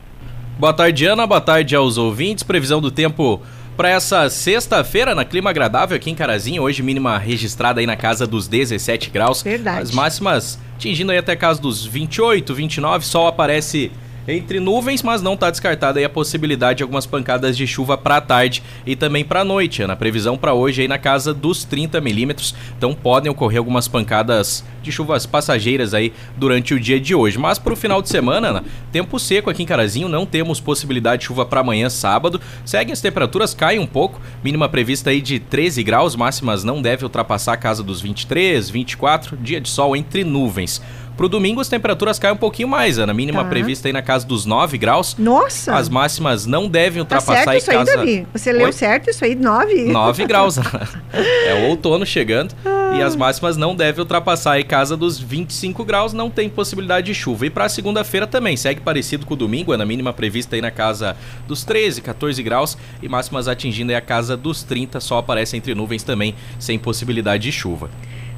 Boa tarde, Ana. Boa tarde aos ouvintes. Previsão do tempo para essa sexta-feira, na clima agradável aqui em Carazinho. Hoje, mínima registrada aí na casa dos 17 graus. Verdade. As máximas atingindo aí até casa dos 28, 29. Sol aparece entre nuvens, mas não está descartada a possibilidade de algumas pancadas de chuva para a tarde e também para a noite. Na previsão para hoje aí na casa dos 30 milímetros, então podem ocorrer algumas pancadas de chuvas passageiras aí durante o dia de hoje. Mas para o final de semana, né, tempo seco aqui em Carazinho, não temos possibilidade de chuva para amanhã, sábado. Seguem as temperaturas, caem um pouco, mínima prevista aí de 13 graus, máximas não deve ultrapassar a casa dos 23, 24, dia de sol entre nuvens. Pro domingo as temperaturas caem um pouquinho mais, Ana. Mínima tá. prevista aí na casa dos 9 graus. Nossa! As máximas não devem tá ultrapassar tá certo isso casa... aí, Davi? Você leu certo isso aí? 9? 9 graus. é o outono chegando. Ah. E as máximas não devem ultrapassar aí casa dos 25 graus, não tem possibilidade de chuva. E para segunda-feira também, segue parecido com o domingo, Ana. Mínima prevista aí na casa dos 13, 14 graus e máximas atingindo aí a casa dos 30, só aparece entre nuvens também, sem possibilidade de chuva.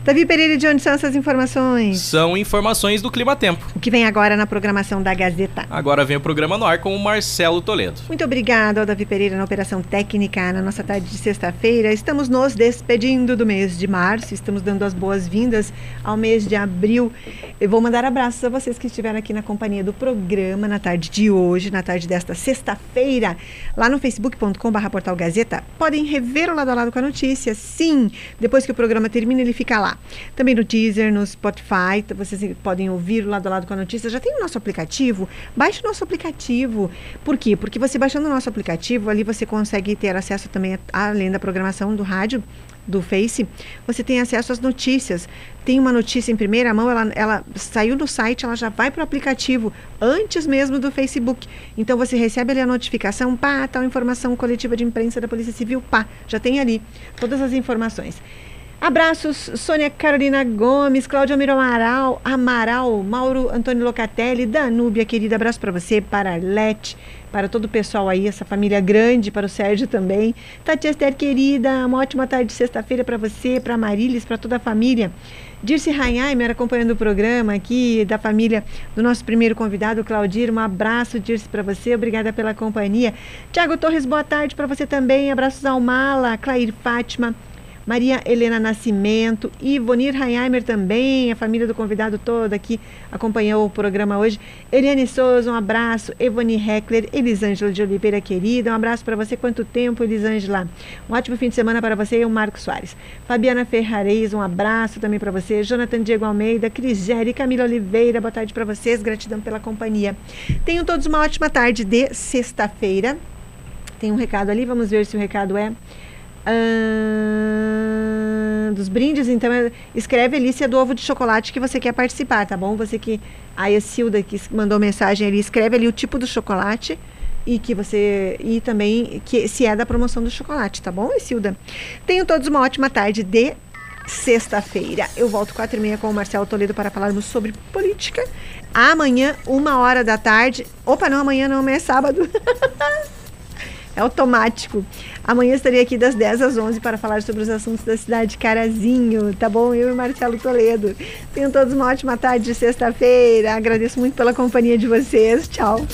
Davi Pereira, de onde são essas informações? São informações do Clima Tempo. O que vem agora na programação da Gazeta? Agora vem o programa no ar com o Marcelo Toledo. Muito obrigado ao Davi Pereira na Operação Técnica na nossa tarde de sexta-feira. Estamos nos despedindo do mês de março, estamos dando as boas-vindas ao mês de abril. Eu vou mandar abraços a vocês que estiveram aqui na companhia do programa na tarde de hoje, na tarde desta sexta-feira, lá no facebook.com.br portal Gazeta. Podem rever o lado a lado com a notícia. Sim, depois que o programa termina, ele fica lá também no Deezer, no Spotify, vocês podem ouvir lado a lado com a notícia. Já tem o nosso aplicativo? Baixe o nosso aplicativo. Por quê? Porque você baixando o nosso aplicativo, ali você consegue ter acesso também, além da programação do rádio, do Face, você tem acesso às notícias. Tem uma notícia em primeira mão, ela, ela saiu do site, ela já vai para o aplicativo, antes mesmo do Facebook. Então você recebe ali a notificação, pá, tal informação coletiva de imprensa da Polícia Civil, pá, já tem ali todas as informações. Abraços, Sônia Carolina Gomes, Cláudia Miro Amaral, Amaral, Mauro Antônio Locatelli, Danúbia, querida, abraço para você, para Arlete, para todo o pessoal aí, essa família grande, para o Sérgio também. Tati Esther, querida, uma ótima tarde de sexta-feira para você, para Marilis, para toda a família. Dirce Reinheimer acompanhando o programa aqui, da família do nosso primeiro convidado, Claudir. Um abraço, Dirce, para você. Obrigada pela companhia. Tiago Torres, boa tarde para você também. Abraços ao Mala, Clair Fátima. Maria Helena Nascimento, Ivonir Reinheimer também, a família do convidado toda aqui acompanhou o programa hoje. Eliane Souza, um abraço. Evoni Heckler, Elisângela de Oliveira, querida, um abraço para você. Quanto tempo, Elisângela? Um ótimo fim de semana para você e o Marco Soares. Fabiana Ferrareis, um abraço também para você. Jonathan Diego Almeida, Crisere, Camila Oliveira, boa tarde para vocês. Gratidão pela companhia. Tenham todos uma ótima tarde de sexta-feira. Tem um recado ali, vamos ver se o recado é dos brindes, então escreve ali se é do ovo de chocolate que você quer participar, tá bom? Você que. A Silda que mandou mensagem ali, escreve ali o tipo do chocolate e que você. E também que se é da promoção do chocolate, tá bom, Silda? Tenham todos uma ótima tarde de sexta-feira. Eu volto quatro e meia com o Marcelo Toledo para falarmos sobre política. Amanhã, uma hora da tarde. Opa, não, amanhã não, amanhã é sábado. é automático. Amanhã estarei aqui das 10 às 11 para falar sobre os assuntos da cidade Carazinho, tá bom? Eu e Marcelo Toledo. Tenham todos uma ótima tarde de sexta-feira. Agradeço muito pela companhia de vocês. Tchau.